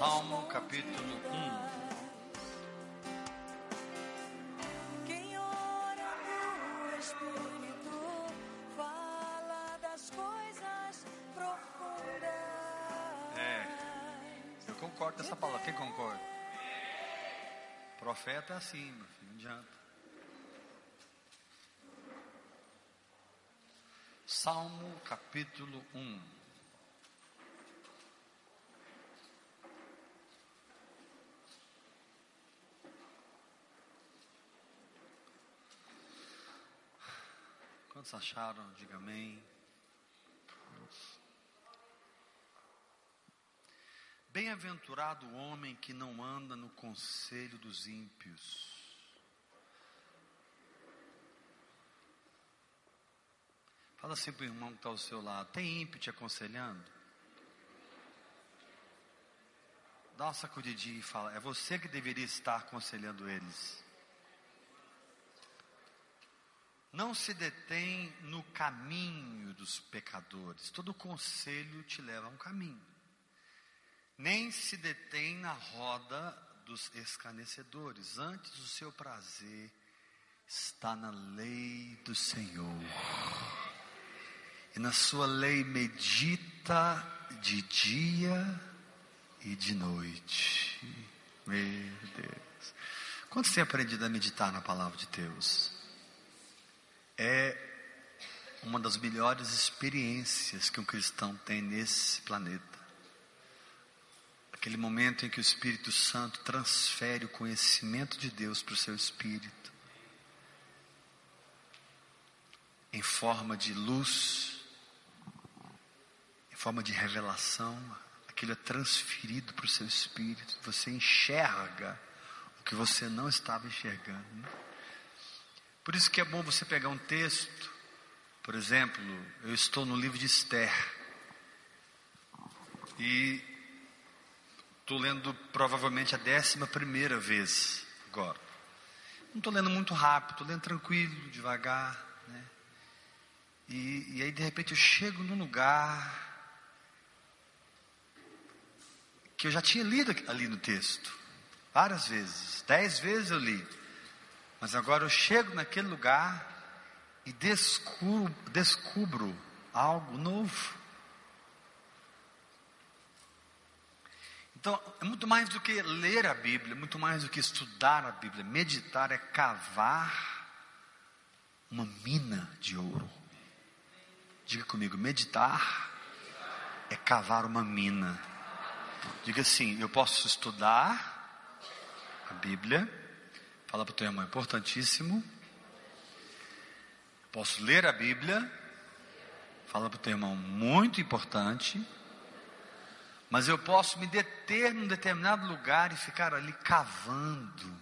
Salmo capítulo 1. Quem ora no Espírito fala das coisas profundas. É. Eu concordo com essa palavra. Quem concorda? Profeta é assim, meu filho, não adianta. Salmo capítulo 1. Quantos acharam? Diga amém. Bem-aventurado o homem que não anda no conselho dos ímpios. Fala assim para o irmão que está ao seu lado: tem ímpio te aconselhando? Dá uma sacudidinha e fala: é você que deveria estar aconselhando eles. Não se detém no caminho dos pecadores. Todo conselho te leva a um caminho. Nem se detém na roda dos escarnecedores. Antes o seu prazer está na lei do Senhor. E na sua lei medita de dia e de noite. Meu Deus. Quando você tem aprendido a meditar na palavra de Deus? É uma das melhores experiências que um cristão tem nesse planeta. Aquele momento em que o Espírito Santo transfere o conhecimento de Deus para o seu espírito, em forma de luz, em forma de revelação, aquilo é transferido para o seu espírito, você enxerga o que você não estava enxergando. Por isso que é bom você pegar um texto, por exemplo, eu estou no livro de Esther, e estou lendo provavelmente a décima primeira vez agora. Não estou lendo muito rápido, estou lendo tranquilo, devagar, né? E, e aí de repente eu chego num lugar que eu já tinha lido ali no texto, várias vezes, dez vezes eu li. Mas agora eu chego naquele lugar e descubro, descubro algo novo. Então, é muito mais do que ler a Bíblia, muito mais do que estudar a Bíblia. Meditar é cavar uma mina de ouro. Diga comigo, meditar é cavar uma mina. Diga assim: eu posso estudar a Bíblia, Fala para o teu irmão, importantíssimo. Posso ler a Bíblia. Fala para o teu irmão, muito importante. Mas eu posso me deter num determinado lugar e ficar ali cavando,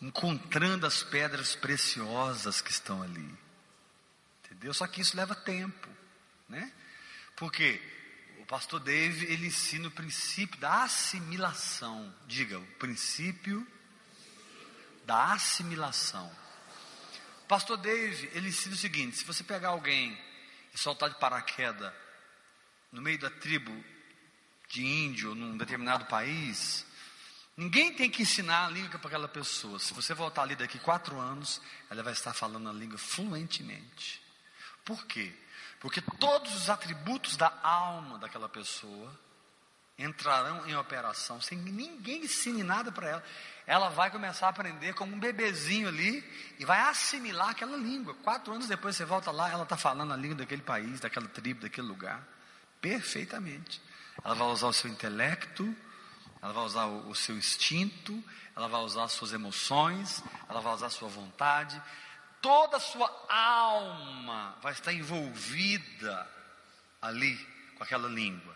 encontrando as pedras preciosas que estão ali. Entendeu? Só que isso leva tempo, né? Porque o pastor Dave, ele ensina o princípio da assimilação. Diga, o princípio da assimilação. O pastor Dave, ele ensina o seguinte: se você pegar alguém e soltar de paraquedas no meio da tribo de índio, num determinado país, ninguém tem que ensinar a língua para aquela pessoa. Se você voltar ali daqui quatro anos, ela vai estar falando a língua fluentemente. Por quê? Porque todos os atributos da alma daquela pessoa entrarão em operação sem que ninguém ensine nada para ela ela vai começar a aprender como um bebezinho ali e vai assimilar aquela língua. Quatro anos depois você volta lá, ela está falando a língua daquele país, daquela tribo, daquele lugar, perfeitamente. Ela vai usar o seu intelecto, ela vai usar o, o seu instinto, ela vai usar as suas emoções, ela vai usar a sua vontade, toda a sua alma vai estar envolvida ali com aquela língua.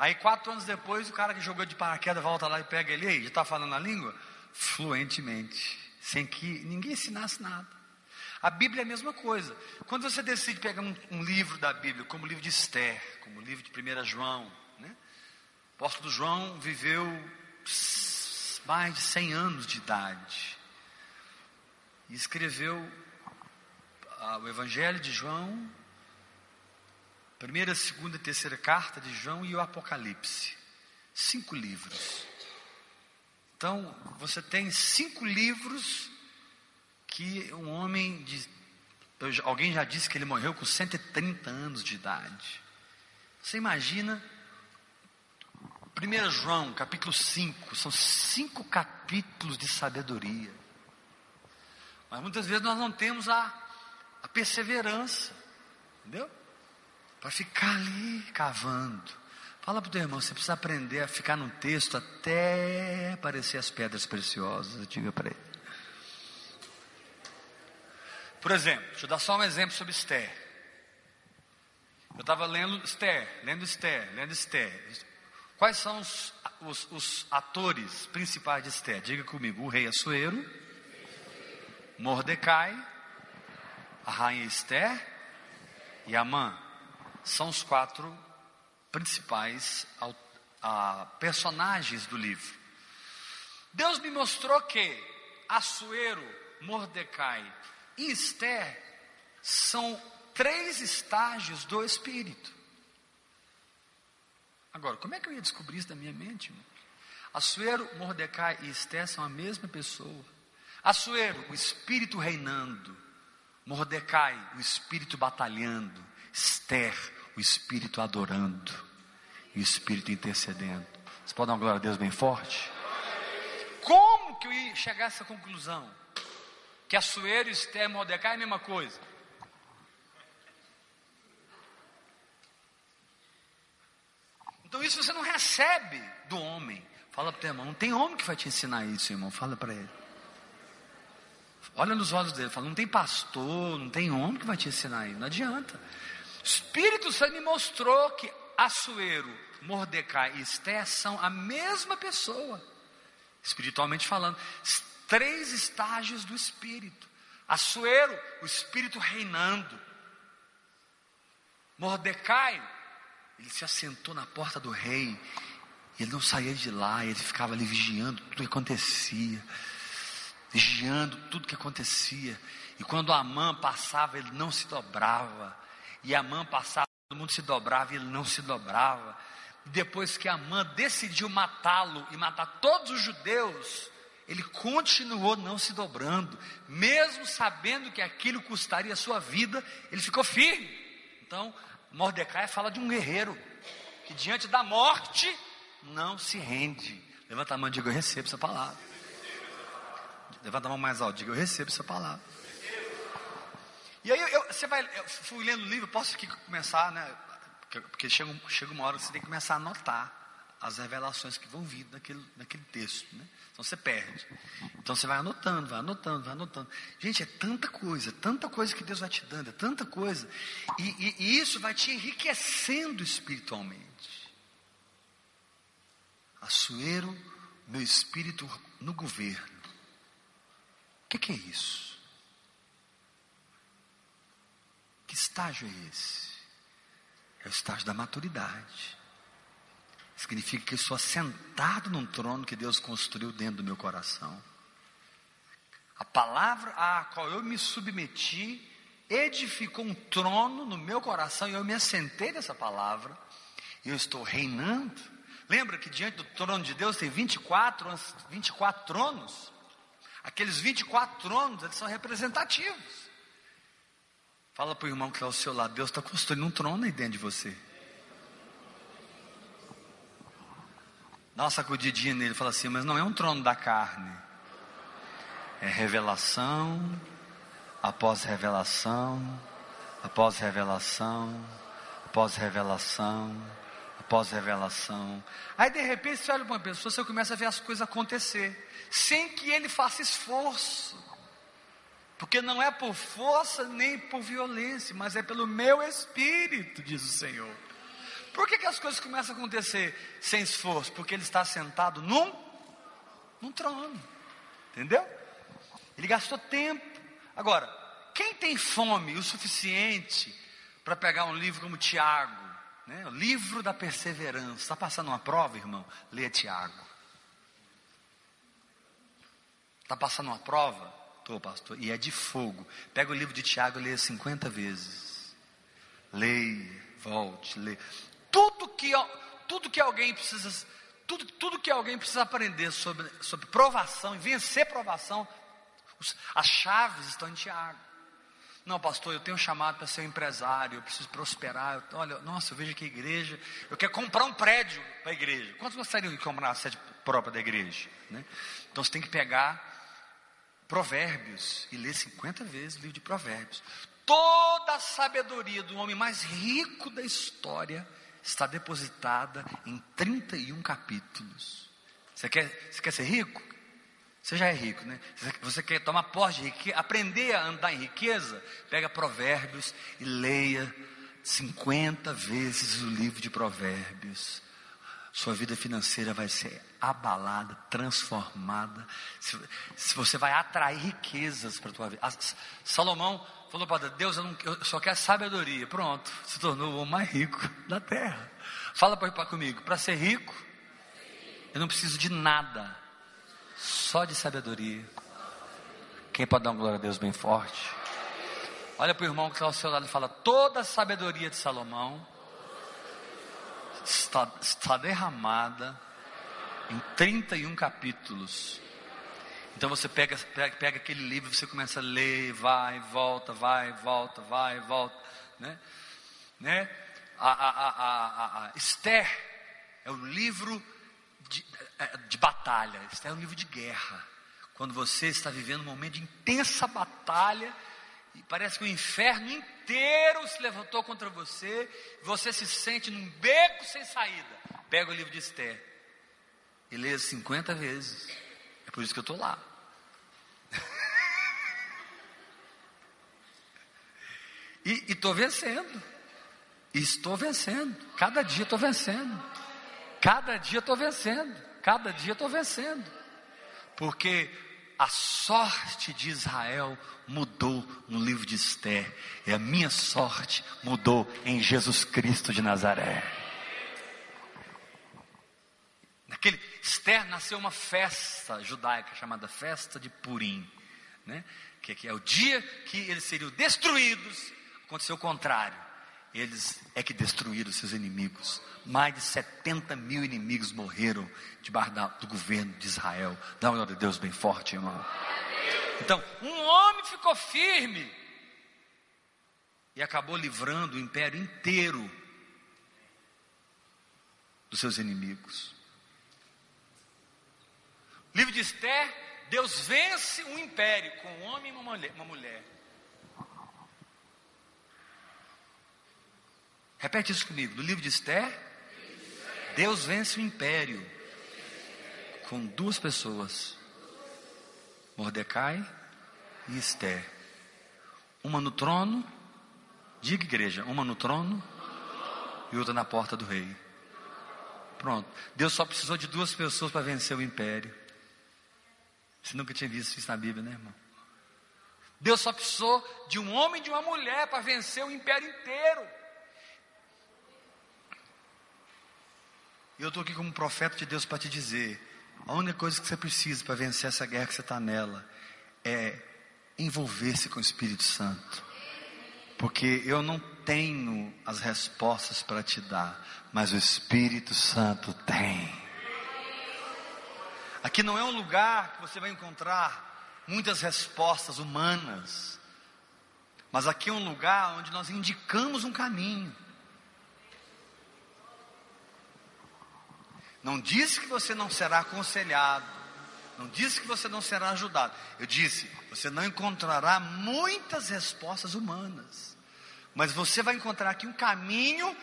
Aí quatro anos depois, o cara que jogou de paraquedas volta lá e pega ele, aí, já está falando a língua? fluentemente, sem que ninguém ensinasse nada. A Bíblia é a mesma coisa. Quando você decide pegar um, um livro da Bíblia, como o livro de Esther, como o livro de 1 João, né? o apóstolo João viveu mais de 100 anos de idade e escreveu ah, o Evangelho de João, primeira, segunda e terceira carta de João e o Apocalipse. Cinco livros. Então, você tem cinco livros que um homem de. Alguém já disse que ele morreu com 130 anos de idade. Você imagina 1 João, capítulo 5, são cinco capítulos de sabedoria. Mas muitas vezes nós não temos a, a perseverança, entendeu? Para ficar ali cavando. Fala para o teu irmão, você precisa aprender a ficar no texto até aparecer as pedras preciosas. Diga para ele. Por exemplo, deixa eu dar só um exemplo sobre Esther. Eu estava lendo Esther, lendo Esther, lendo Esther. Quais são os, os, os, atores principais de Esther? Diga comigo: o rei Assuero, Mordecai, a rainha Esther e Amã. São os quatro principais a, personagens do livro. Deus me mostrou que Assuero, Mordecai e Esther são três estágios do Espírito. Agora, como é que eu ia descobrir isso da minha mente? Irmão? Assuero, Mordecai e Esther são a mesma pessoa. Assuero, o espírito reinando. Mordecai, o espírito batalhando. Esther, o espírito adorando. O espírito intercedendo. Você pode dar uma glória a Deus bem forte? Como que eu ia chegar a essa conclusão? Que Assuero, Esther e Mordecai é a mesma coisa. Então isso você não recebe do homem. Fala para o teu irmão, não tem homem que vai te ensinar isso, irmão. Fala para ele. Olha nos olhos dele, fala, não tem pastor, não tem homem que vai te ensinar isso. Não adianta. O Espírito Santo me mostrou que Assuero, Mordecai e Esté são a mesma pessoa, espiritualmente falando. Três estágios do Espírito. Assuero, o Espírito reinando. Mordecai, ele se assentou na porta do rei. Ele não saía de lá, ele ficava ali vigiando tudo que acontecia. Vigiando tudo que acontecia. E quando a mãe passava, ele não se dobrava. E a passava, todo mundo se dobrava e ele não se dobrava. Depois que a mãe decidiu matá-lo e matar todos os judeus, ele continuou não se dobrando, mesmo sabendo que aquilo custaria a sua vida, ele ficou firme. Então, Mordecai fala de um guerreiro que diante da morte não se rende. Levanta a mão e diga: Eu recebo essa palavra. Levanta a mão mais alto, diga: Eu recebo essa palavra. E aí eu, você vai, eu fui lendo o livro, posso aqui começar, né? Porque, porque chega, chega uma hora que você tem que começar a anotar as revelações que vão vir naquele, naquele texto, né? Então você perde. Então você vai anotando, vai anotando, vai anotando. Gente, é tanta coisa, tanta coisa que Deus vai te dando, é tanta coisa. E, e, e isso vai te enriquecendo espiritualmente. Assuero meu espírito no governo. O que, que é isso? Que estágio é esse? É o estágio da maturidade. Significa que eu sou assentado num trono que Deus construiu dentro do meu coração. A palavra a qual eu me submeti edificou um trono no meu coração e eu me assentei nessa palavra. E eu estou reinando. Lembra que diante do trono de Deus tem 24, 24 tronos? Aqueles 24 tronos, eles são representativos. Fala para o irmão que está ao seu lado, Deus está construindo um trono aí dentro de você. Dá uma sacudidinha nele fala assim: Mas não é um trono da carne. É revelação, após revelação, após revelação, após revelação, após revelação. Aí de repente você olha para uma pessoa, você começa a ver as coisas acontecer, sem que ele faça esforço. Porque não é por força nem por violência, mas é pelo meu espírito, diz o Senhor. Por que, que as coisas começam a acontecer sem esforço? Porque ele está sentado num, num trono. Entendeu? Ele gastou tempo. Agora, quem tem fome o suficiente para pegar um livro como Tiago, né? o livro da perseverança, está passando uma prova, irmão? Leia Tiago. Está passando uma prova? Estou, pastor. E é de fogo. Pega o livro de Tiago e leia 50 vezes. Leia, volte, leia tudo que, tudo que alguém precisa, Tudo, tudo que alguém precisa aprender sobre, sobre provação e vencer provação, as chaves estão em Tiago. Não, pastor, eu tenho um chamado para ser um empresário, eu preciso prosperar. Eu- olha, nossa, eu vejo a igreja, eu quero comprar um prédio para a igreja. Quantos gostariam de comprar a sede própria da igreja? né? Então você tem que pegar Provérbios e ler 50 vezes o livro de Provérbios. Toda a sabedoria do homem mais rico da história está depositada em 31 capítulos. Você quer, você quer ser rico? Você já é rico, né? Você quer tomar posse de riqueza, aprender a andar em riqueza? Pega Provérbios e leia 50 vezes o livro de Provérbios. Sua vida financeira vai ser abalada, transformada. Se, se você vai atrair riquezas para a tua vida. As- Salomão falou para Deus, eu, não, eu só quero sabedoria. Pronto, se tornou o homem mais rico da terra. Fala para comigo, para ser rico, eu não preciso de nada, só de sabedoria. Quem pode dar uma glória a Deus bem forte? Olha para o irmão que está ao seu lado e fala: toda a sabedoria de Salomão está, está derramada em 31 capítulos. Então você pega, pega, pega aquele livro, você começa a ler, vai, volta, vai, volta, vai, volta, né? né? A, a, a, a, Esther é o livro de, é, de batalha, Esther é um livro de guerra. Quando você está vivendo um momento de intensa batalha, e parece que o inferno inteiro se levantou contra você, você se sente num beco sem saída. Pega o livro de Esther e leia 50 vezes. É por isso que eu estou lá. E estou vencendo. E estou vencendo. Cada dia estou vencendo. Cada dia estou vencendo. Cada dia estou vencendo. Porque a sorte de Israel mudou no livro de Esther. E a minha sorte mudou em Jesus Cristo de Nazaré. Naquele Esther nasceu uma festa judaica chamada festa de Purim, né? que, que é o dia que eles seriam destruídos. Aconteceu o contrário. Eles é que destruíram seus inimigos. Mais de 70 mil inimigos morreram debaixo do governo de Israel. Dá uma glória a Deus bem forte, irmão. Então, um homem ficou firme e acabou livrando o império inteiro dos seus inimigos. Livro de Esther, Deus vence um império com um homem e uma mulher. Uma mulher. Repete isso comigo. No livro de Esther, Deus vence o império com duas pessoas: Mordecai e Esther. Uma no trono, diga igreja, uma no trono e outra na porta do rei. Pronto. Deus só precisou de duas pessoas para vencer o império. Você nunca tinha visto isso na Bíblia, né, irmão? Deus só precisou de um homem e de uma mulher para vencer o império inteiro. E eu estou aqui como profeta de Deus para te dizer: a única coisa que você precisa para vencer essa guerra que você está nela é envolver-se com o Espírito Santo. Porque eu não tenho as respostas para te dar, mas o Espírito Santo tem. Aqui não é um lugar que você vai encontrar muitas respostas humanas, mas aqui é um lugar onde nós indicamos um caminho. Não disse que você não será aconselhado, não disse que você não será ajudado. Eu disse, você não encontrará muitas respostas humanas, mas você vai encontrar aqui um caminho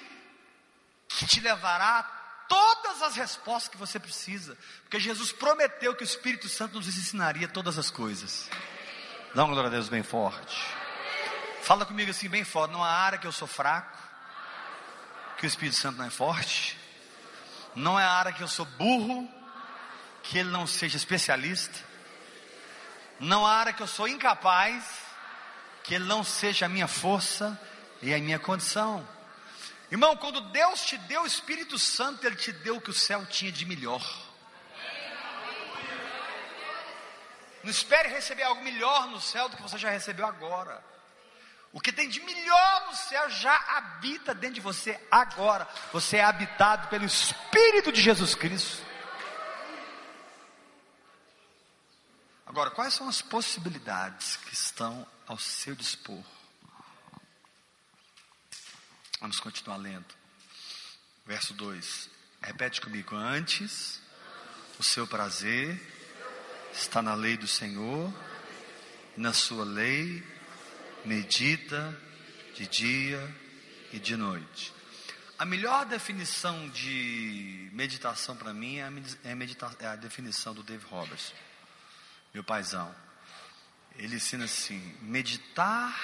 que te levará todas as respostas que você precisa, porque Jesus prometeu que o Espírito Santo nos ensinaria todas as coisas. Dá uma glória a Deus bem forte. Fala comigo assim, bem forte. Não há área que eu sou fraco, que o Espírito Santo não é forte. Não é área que eu sou burro, que ele não seja especialista. Não há área que eu sou incapaz, que ele não seja a minha força e a minha condição. Irmão, quando Deus te deu o Espírito Santo, Ele te deu o que o céu tinha de melhor. Não espere receber algo melhor no céu do que você já recebeu agora. O que tem de melhor no céu já habita dentro de você agora. Você é habitado pelo Espírito de Jesus Cristo. Agora, quais são as possibilidades que estão ao seu dispor? Vamos continuar lendo. Verso 2. Repete comigo. Antes, o seu prazer está na lei do Senhor, e na sua lei medita de dia e de noite. A melhor definição de meditação para mim é a, é, medita é a definição do Dave Roberts, meu paizão. Ele ensina assim: meditar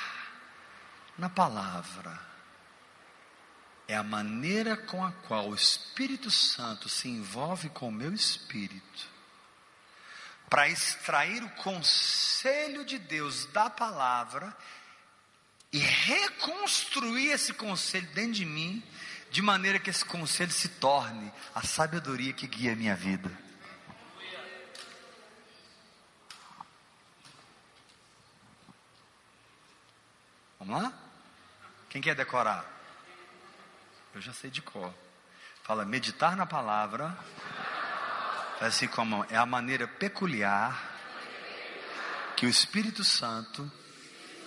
na palavra é a maneira com a qual o Espírito Santo se envolve com o meu espírito para extrair o conselho de Deus da palavra e reconstruir esse conselho dentro de mim de maneira que esse conselho se torne a sabedoria que guia a minha vida. Vamos lá? Quem quer decorar? Eu já sei de cor. Fala, meditar na palavra. Faz assim como é a maneira peculiar que o Espírito Santo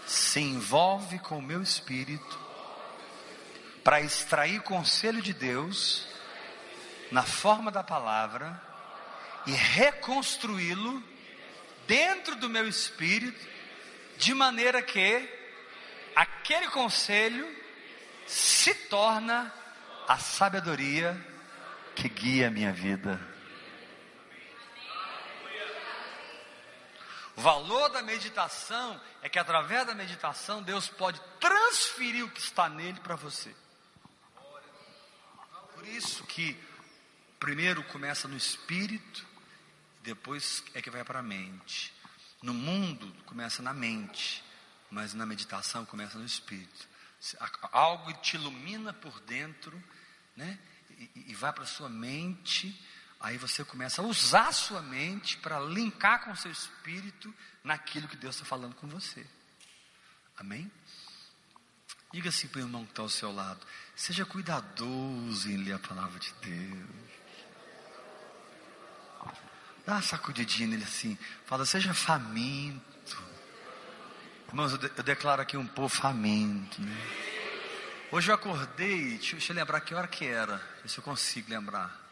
se envolve com o meu espírito para extrair conselho de Deus na forma da palavra e reconstruí-lo dentro do meu espírito, de maneira que aquele conselho se torna a sabedoria que guia a minha vida. O valor da meditação é que através da meditação Deus pode transferir o que está nele para você. Por isso que primeiro começa no espírito, depois é que vai para a mente. No mundo começa na mente, mas na meditação começa no espírito. Algo te ilumina por dentro, né? E, e vai para a sua mente. Aí você começa a usar a sua mente para linkar com o seu espírito naquilo que Deus está falando com você. Amém? Diga assim para o irmão que está ao seu lado: seja cuidadoso em ler a palavra de Deus. Dá uma sacudidinha nele assim, fala: seja faminto. Irmãos, eu, de, eu declaro aqui um povo faminto. Né? Hoje eu acordei, deixa, eu lembrar que hora que era, se eu consigo lembrar.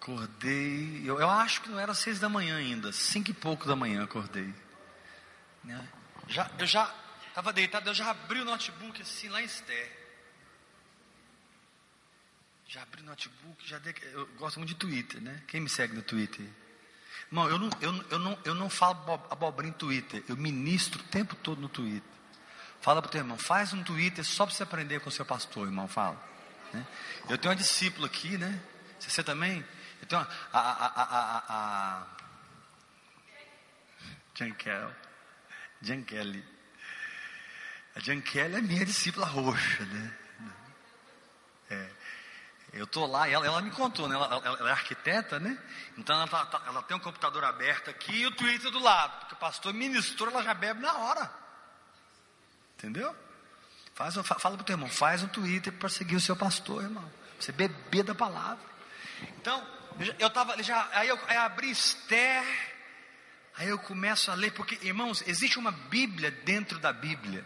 Acordei, eu, eu acho que não era seis da manhã ainda, cinco e pouco da manhã acordei. Né? Já, eu já Estava deitado, eu já abri o notebook assim lá em Esther. Já abri o notebook, já eu gosto muito de Twitter, né? Quem me segue no Twitter? Irmão, eu não, eu, eu não, eu não falo abobrinha em Twitter, eu ministro o tempo todo no Twitter. Fala para o teu irmão, faz um Twitter só para você aprender com o seu pastor, irmão, fala. Né? Eu tenho uma discípula aqui, né? Você também? Eu tenho uma, a, a, a, a, a Jan Kelly. Jan Kelly. A Kelly é minha discípula roxa, né? Eu estou lá, ela, ela me contou, né? Ela, ela, ela, é arquiteta, né? Então ela, tá, tá, ela, tem um computador aberto aqui e o Twitter do lado. Porque o pastor ministrou, ela já bebe na hora. Entendeu? Faz, fala para o teu irmão, faz um Twitter para seguir o seu pastor, irmão. Você beber da palavra. Então, eu estava, já, aí eu, aí eu abri Esther, aí eu começo a ler, porque, irmãos, existe uma Bíblia dentro da Bíblia.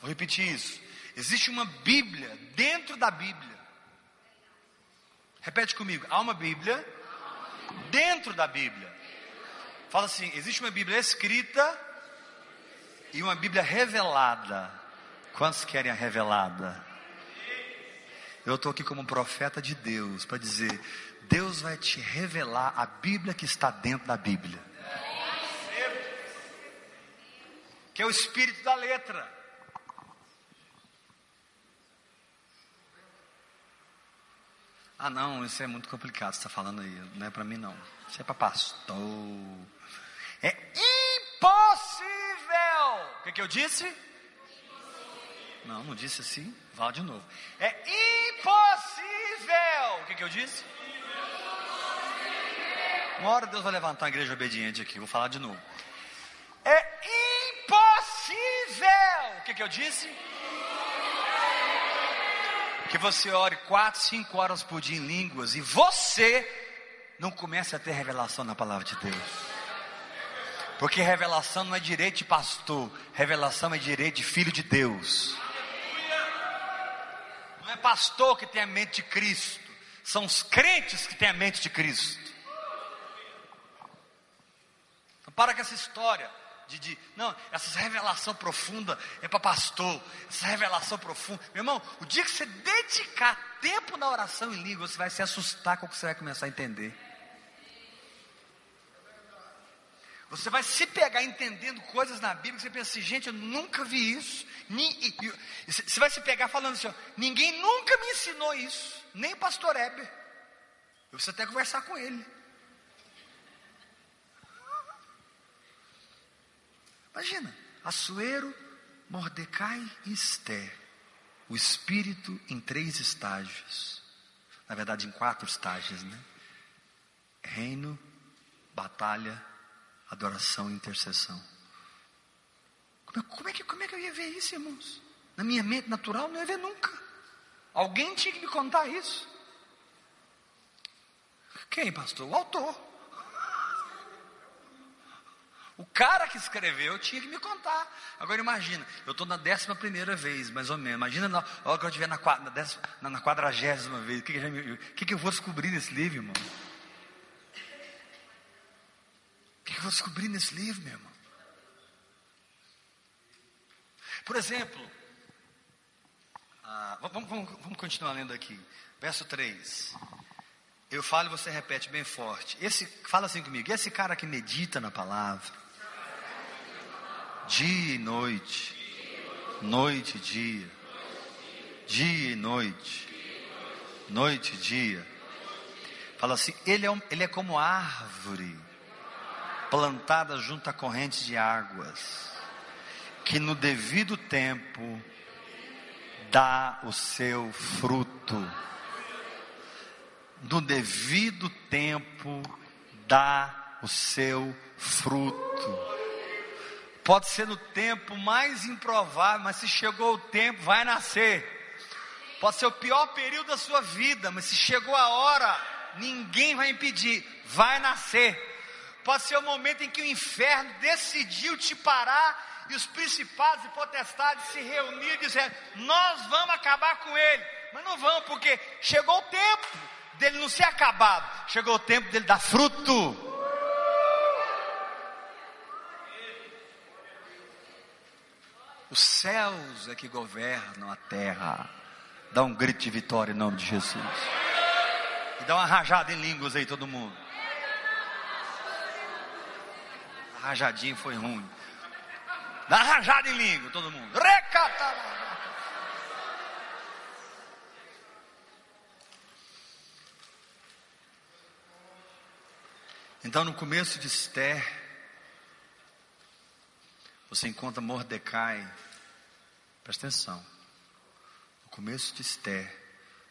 Vou repetir isso. Existe uma Bíblia dentro da Bíblia. Repete comigo. Há uma Bíblia dentro da Bíblia. Fala assim: existe uma Bíblia escrita e uma Bíblia revelada. Quantos querem a revelada? Eu estou aqui como um profeta de Deus para dizer: Deus vai te revelar a Bíblia que está dentro da Bíblia. Que é o espírito da letra. Ah, não, isso é muito complicado, você está falando aí, não é para mim não. Isso é para pastor. É impossível! O que, que eu disse? Não, não disse assim. Vá de novo. É impossível! O que, que eu disse? Uma hora Deus vai levantar uma igreja obediente aqui. Vou falar de novo. É impossível! O que, que eu disse? Que você ore quatro, cinco horas por dia em línguas e você não comece a ter revelação na palavra de Deus. Porque revelação não é direito de pastor, revelação é direito de filho de Deus. Não é pastor que tem a mente de Cristo, são os crentes que têm a mente de Cristo. Então, para com essa história de, de não, essa revelação profunda é para pastor, essa revelação profunda. Meu irmão, o dia que você dedicar tempo na oração em língua, você vai se assustar com o que você vai começar a entender. Você vai se pegar entendendo coisas na Bíblia que você pensa assim, gente, eu nunca vi isso. Você vai se pegar falando assim, ó, ninguém nunca me ensinou isso, nem o pastor Heber. Eu preciso até conversar com ele. Imagina, Assuero, Mordecai e Esther. O espírito em três estágios. Na verdade, em quatro estágios, né? Reino, batalha, adoração e intercessão. Como, é, como, é que, como é que eu ia ver isso, irmãos? Na minha mente natural, não ia ver nunca. Alguém tinha que me contar isso. Quem, pastor? O autor. O cara que escreveu tinha que me contar. Agora imagina, eu estou na décima primeira vez, mais ou menos. Imagina na hora que eu estiver na, na, na quadragésima vez. O que, que, que, que eu vou descobrir nesse livro, irmão? O que, que eu vou descobrir nesse livro, meu irmão? Por exemplo, ah, vamos, vamos, vamos continuar lendo aqui. Verso 3. Eu falo e você repete bem forte. Esse, fala assim comigo. Esse cara que medita na palavra, dia e noite, noite e dia, dia e noite, noite e dia. Fala assim, ele é, um, ele é como árvore plantada junto a correntes de águas, que no devido tempo dá o seu fruto. No devido tempo dá o seu fruto. Pode ser no tempo mais improvável, mas se chegou o tempo, vai nascer. Pode ser o pior período da sua vida, mas se chegou a hora, ninguém vai impedir, vai nascer. Pode ser o momento em que o inferno decidiu te parar e os principados e potestades se reuniram e disseram: Nós vamos acabar com ele. Mas não vão, porque chegou o tempo dele não ser acabado, chegou o tempo dele dar fruto. Os céus é que governam a terra. Dá um grito de vitória em nome de Jesus. E dá uma rajada em línguas aí, todo mundo. A rajadinha foi ruim. Dá uma rajada em língua, todo mundo. Recata. Então, no começo de Esther, você encontra Mordecai, presta atenção, no começo de Esther,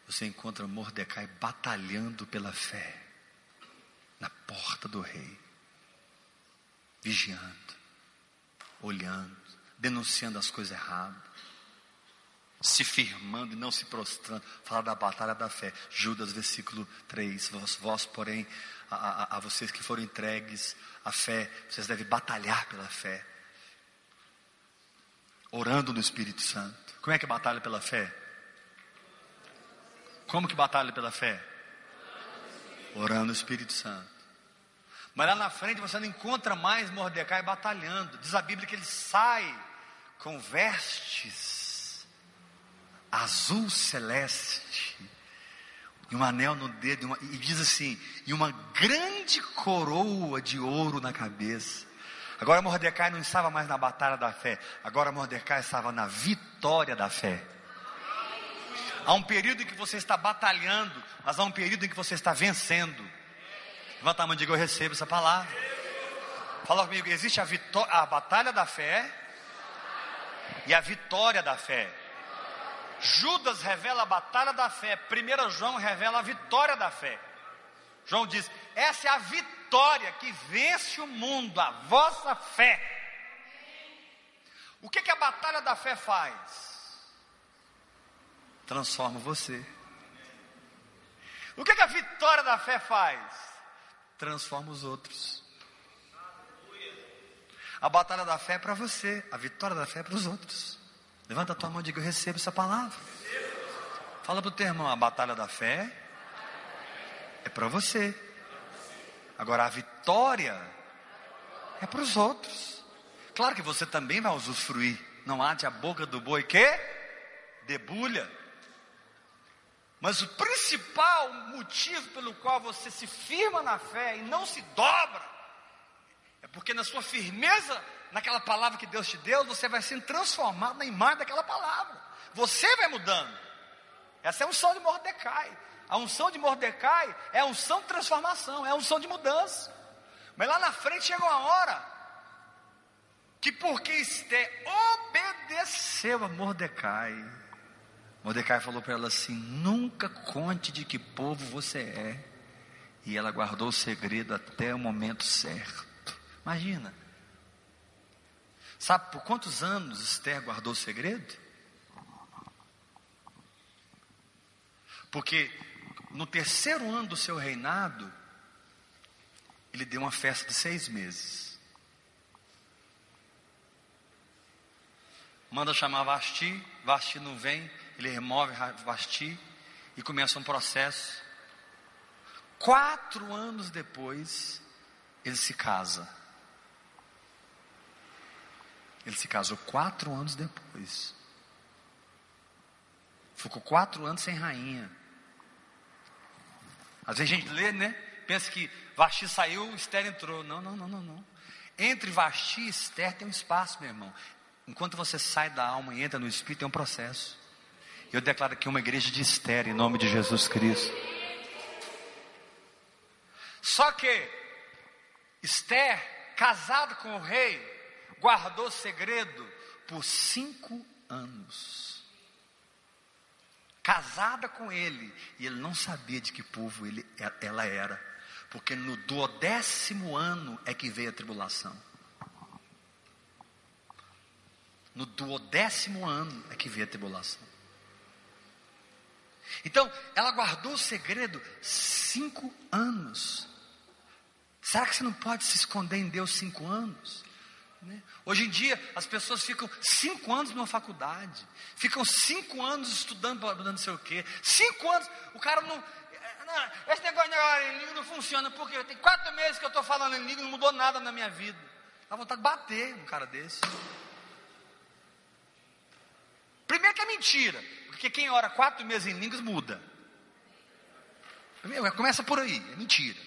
você encontra Mordecai batalhando pela fé, na porta do rei, vigiando, olhando, denunciando as coisas erradas, se firmando e não se prostrando, fala da batalha da fé, Judas, versículo 3, vós, vós porém, a, a, a vocês que foram entregues à fé, vocês devem batalhar pela fé, orando no Espírito Santo. Como é que batalha pela fé? Como que batalha pela fé? Orando no Espírito Santo. Mas lá na frente você não encontra mais Mordecai batalhando. Diz a Bíblia que ele sai com vestes azul celeste e um anel no dedo uma, e diz assim, e uma grande coroa de ouro na cabeça. Agora Mordecai não estava mais na batalha da fé, agora Mordecai estava na vitória da fé. Há um período em que você está batalhando, mas há um período em que você está vencendo. Levanta a mão e diga: Eu recebo essa palavra. Fala comigo: existe a, a batalha da fé e a vitória da fé. Judas revela a batalha da fé, 1 João revela a vitória da fé. João diz: essa é a vitória que vence o mundo, a vossa fé. O que, que a batalha da fé faz? Transforma você. O que, que a vitória da fé faz? transforma os outros. A batalha da fé é para você, a vitória da fé é para os outros. Levanta a tua mão e diga: Eu recebo essa palavra. Fala para o teu irmão: a batalha da fé é para você. Agora a vitória é para os outros. Claro que você também vai usufruir. Não ate a boca do boi que debulha. Mas o principal motivo pelo qual você se firma na fé e não se dobra é porque na sua firmeza naquela palavra que Deus te deu, você vai sendo transformado na imagem daquela palavra. Você vai mudando. Essa é a unção de Mordecai. A unção de Mordecai é a unção de transformação, é a unção de mudança. Mas lá na frente chega uma hora que porque Esté obedeceu a Mordecai, Mordecai falou para ela assim: nunca conte de que povo você é. E ela guardou o segredo até o momento certo. Imagina. Sabe por quantos anos Esther guardou o segredo? Porque no terceiro ano do seu reinado, ele deu uma festa de seis meses. Manda chamar Vasti, Vasti não vem, ele remove Vasti e começa um processo. Quatro anos depois, ele se casa. Ele se casou quatro anos depois. Ficou quatro anos sem rainha. Às vezes a gente lê, né? Pensa que Vasti saiu, Esther entrou. Não, não, não, não, não. Entre Vasti e Esther tem um espaço, meu irmão. Enquanto você sai da alma e entra no Espírito, tem um processo. Eu declaro aqui uma igreja de Esther, em nome de Jesus Cristo. Só que Esther, casada com o rei, guardou segredo por cinco anos casada com ele, e ele não sabia de que povo ele, ela era, porque no duodécimo ano é que veio a tribulação. No duodécimo ano é que veio a tribulação. Então, ela guardou o segredo cinco anos. Será que você não pode se esconder em Deus cinco anos? Né? Hoje em dia, as pessoas ficam cinco anos numa faculdade, ficam cinco anos estudando para não sei o quê, cinco anos, o cara não, não esse negócio de agora em língua não funciona, porque tem quatro meses que eu estou falando em língua não mudou nada na minha vida. Dá vontade de bater um cara desse. Primeiro que é mentira, porque quem ora quatro meses em línguas muda. Primeiro, começa por aí, é mentira.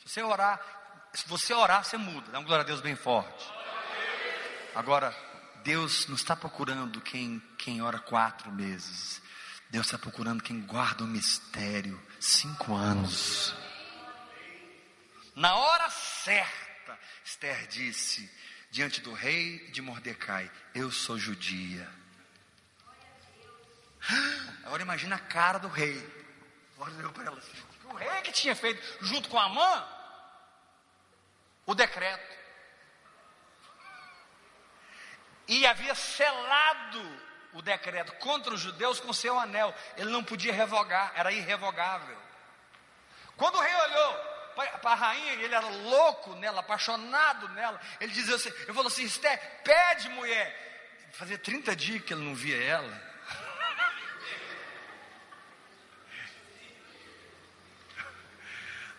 Se você orar, se você orar, você muda. Dá um glória a Deus bem forte. Agora, Deus não está procurando quem, quem ora quatro meses. Deus está procurando quem guarda o mistério cinco anos. Na hora certa, Esther disse diante do rei de Mordecai: Eu sou judia. Agora imagina a cara do rei. Assim. O rei que tinha feito junto com a mãe o decreto e havia selado o decreto contra os judeus com seu anel. Ele não podia revogar, era irrevogável. Quando o rei olhou para a rainha, ele era louco nela, apaixonado nela. Ele dizia assim: Eu falou assim, Esté, pede mulher. Fazia 30 dias que ele não via ela.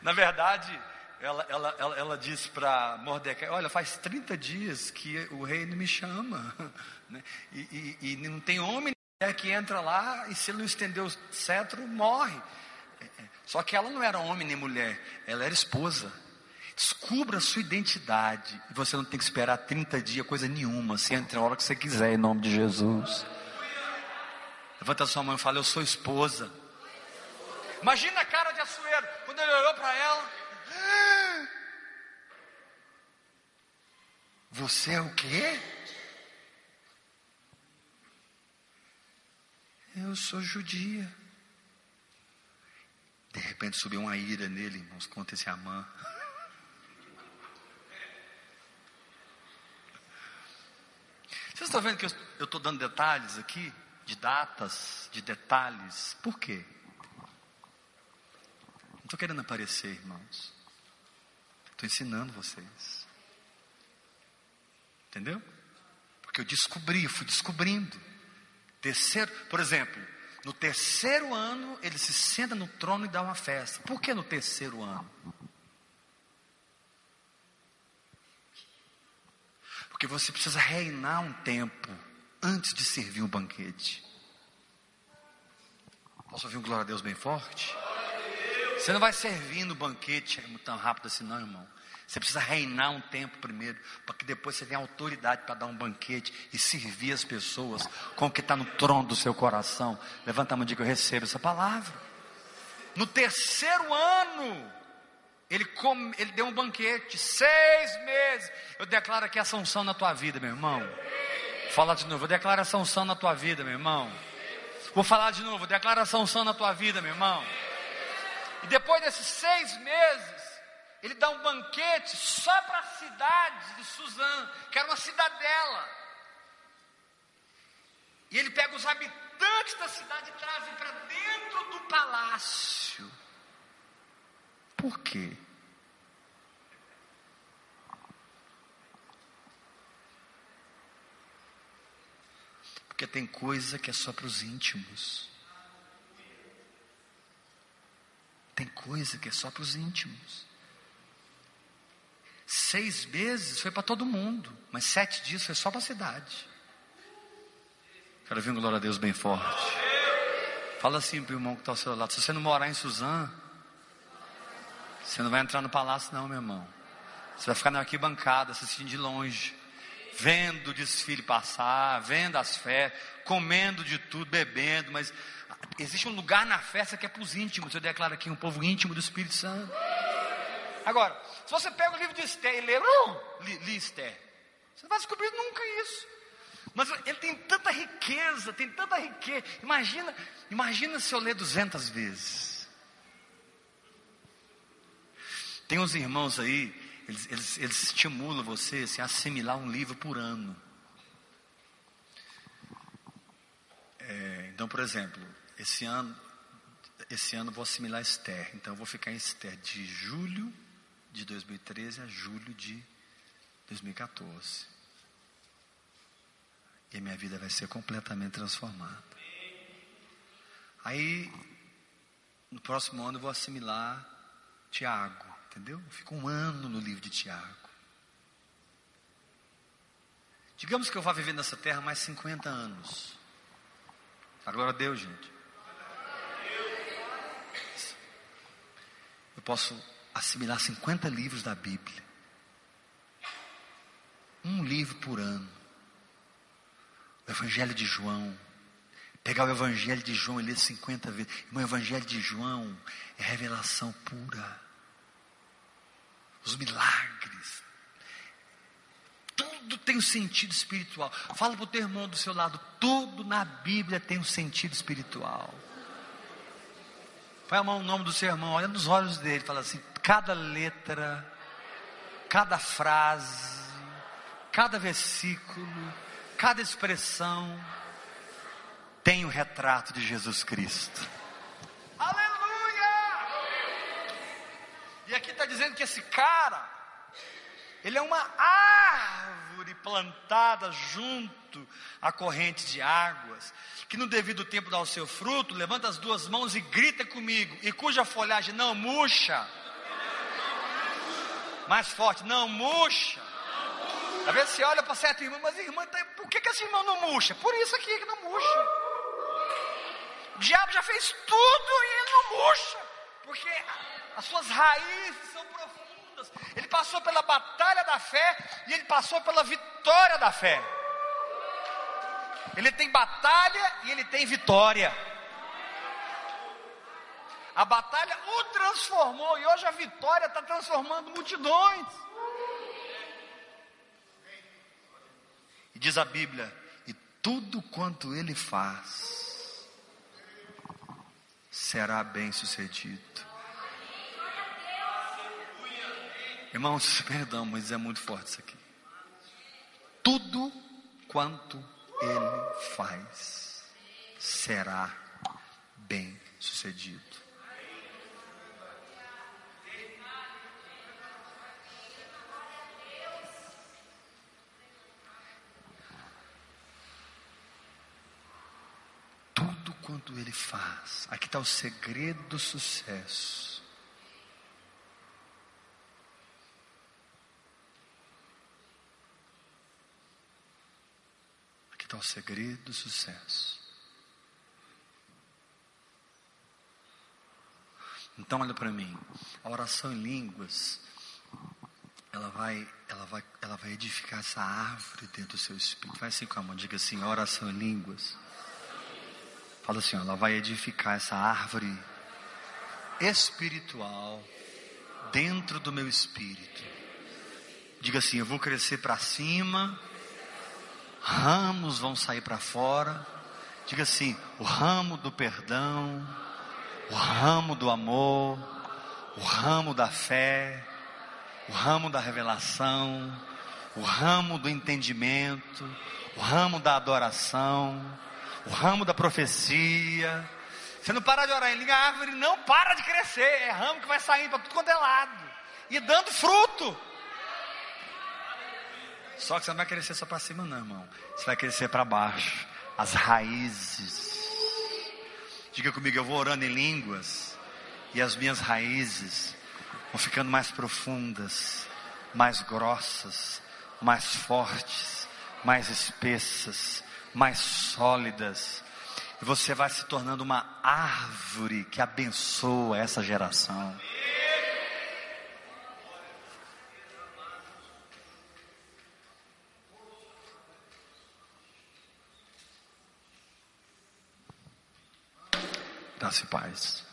Na verdade, ela, ela, ela, ela disse para Mordecai: Olha, faz 30 dias que o rei não me chama, né? e, e, e, não tem homem que entra lá e se ele não estender o cetro, morre. É, é. Só que ela não era homem nem mulher, ela era esposa. Descubra a sua identidade. E você não tem que esperar 30 dias, coisa nenhuma. Você entra a hora que você quiser, em nome de Jesus. Levanta sua mão e fala: Eu sou esposa. Imagina a cara de Açoeiro, quando ele olhou para ela. Você é o quê? Eu sou judia. De repente subiu uma ira nele, irmãos, conta esse Amã. Vocês estão vendo que eu estou dando detalhes aqui? De datas, de detalhes. Por quê? Não estou querendo aparecer, irmãos. Estou ensinando vocês. Entendeu? Porque eu descobri, eu fui descobrindo. Terceiro, por exemplo, no terceiro ano ele se senta no trono e dá uma festa. Por que no terceiro ano? Porque você precisa reinar um tempo antes de servir o banquete. Posso ouvir um glória a Deus bem forte? Você não vai servir no banquete tão rápido assim, não, irmão. Você precisa reinar um tempo primeiro, para que depois você tenha autoridade para dar um banquete e servir as pessoas com o que está no trono do seu coração. Levanta a mão e diga: Eu recebo essa palavra. No terceiro ano, ele, come, ele deu um banquete, seis meses. Eu declaro aqui a sanção na tua vida, meu irmão. Fala de novo, eu declaro a sanção na tua vida, meu irmão. Vou falar de novo, declaro a sanção na tua vida, meu irmão. E depois desses seis meses, ele dá um banquete só para a cidade de Suzã, que era uma cidadela. E ele pega os habitantes da cidade e traz para dentro do palácio. Por quê? Porque tem coisa que é só para os íntimos. Tem coisa que é só para os íntimos. Seis meses foi para todo mundo, mas sete dias foi só para a cidade. Quero ver um glória a Deus bem forte. Fala assim para o irmão que está ao seu lado: se você não morar em Suzã, você não vai entrar no palácio, não, meu irmão. Você vai ficar na arquibancada, assistindo de longe, vendo o desfile passar, vendo as festas, comendo de tudo, bebendo, mas existe um lugar na festa que é para os íntimos. Eu declaro aqui um povo íntimo do Espírito Santo. Agora, se você pega o livro de Esther e lê, uh, li, li Esther, você não vai descobrir nunca isso. Mas ele tem tanta riqueza, tem tanta riqueza. Imagina, imagina se eu ler 200 vezes. Tem uns irmãos aí, eles, eles, eles estimulam você assim, a assimilar um livro por ano. É, então, por exemplo, esse ano, esse ano eu vou assimilar Esther. Então eu vou ficar em Esther de julho de 2013 a julho de 2014. E a minha vida vai ser completamente transformada. Aí, no próximo ano eu vou assimilar Tiago, entendeu? Eu fico um ano no livro de Tiago. Digamos que eu vá viver nessa terra mais 50 anos. Agora Deus, gente. Eu posso assimilar 50 livros da Bíblia. Um livro por ano. O Evangelho de João. Pegar o Evangelho de João e ler 50 vezes. O Evangelho de João é revelação pura. Os milagres. Tudo tem um sentido espiritual. Fala para o teu irmão do seu lado. Tudo na Bíblia tem um sentido espiritual. Põe a mão no nome do seu irmão, olha nos olhos dele, fala assim: cada letra, cada frase, cada versículo, cada expressão tem o retrato de Jesus Cristo. Aleluia! E aqui está dizendo que esse cara, ele é uma árvore plantada junto à corrente de águas, que no devido tempo dá o seu fruto, levanta as duas mãos e grita comigo, e cuja folhagem não murcha mais forte, não murcha. Às vezes você olha para certo irmão, mas irmã, tá, por que, que esse irmão não murcha? Por isso aqui que não murcha. O diabo já fez tudo e ele não murcha, porque as suas raízes Ele passou pela batalha da fé e ele passou pela vitória da fé. Ele tem batalha e ele tem vitória. A batalha o transformou e hoje a vitória está transformando multidões. E diz a Bíblia: e tudo quanto ele faz será bem sucedido. Irmãos, perdão, mas é muito forte isso aqui. Tudo quanto ele faz será bem sucedido. Tudo quanto ele faz, aqui está o segredo do sucesso Está o segredo do sucesso. Então olha para mim, a oração em línguas, ela vai, ela vai, ela vai edificar essa árvore dentro do seu espírito. Vai assim com a mão, diga assim, a oração em línguas. Fala assim, ela vai edificar essa árvore espiritual dentro do meu espírito. Diga assim, eu vou crescer para cima, ramos vão sair para fora. Diga assim, o ramo do perdão, o ramo do amor, o ramo da fé, o ramo da revelação, o ramo do entendimento, o ramo da adoração, o ramo da profecia. Você não para de orar em língua, a árvore não para de crescer, é ramo que vai saindo para tudo quanto é lado e dando fruto. Só que você não vai crescer só para cima, não, irmão. Você vai crescer para baixo, as raízes. Diga comigo, eu vou orando em línguas e as minhas raízes vão ficando mais profundas, mais grossas, mais fortes, mais espessas, mais sólidas. E você vai se tornando uma árvore que abençoa essa geração. E paz.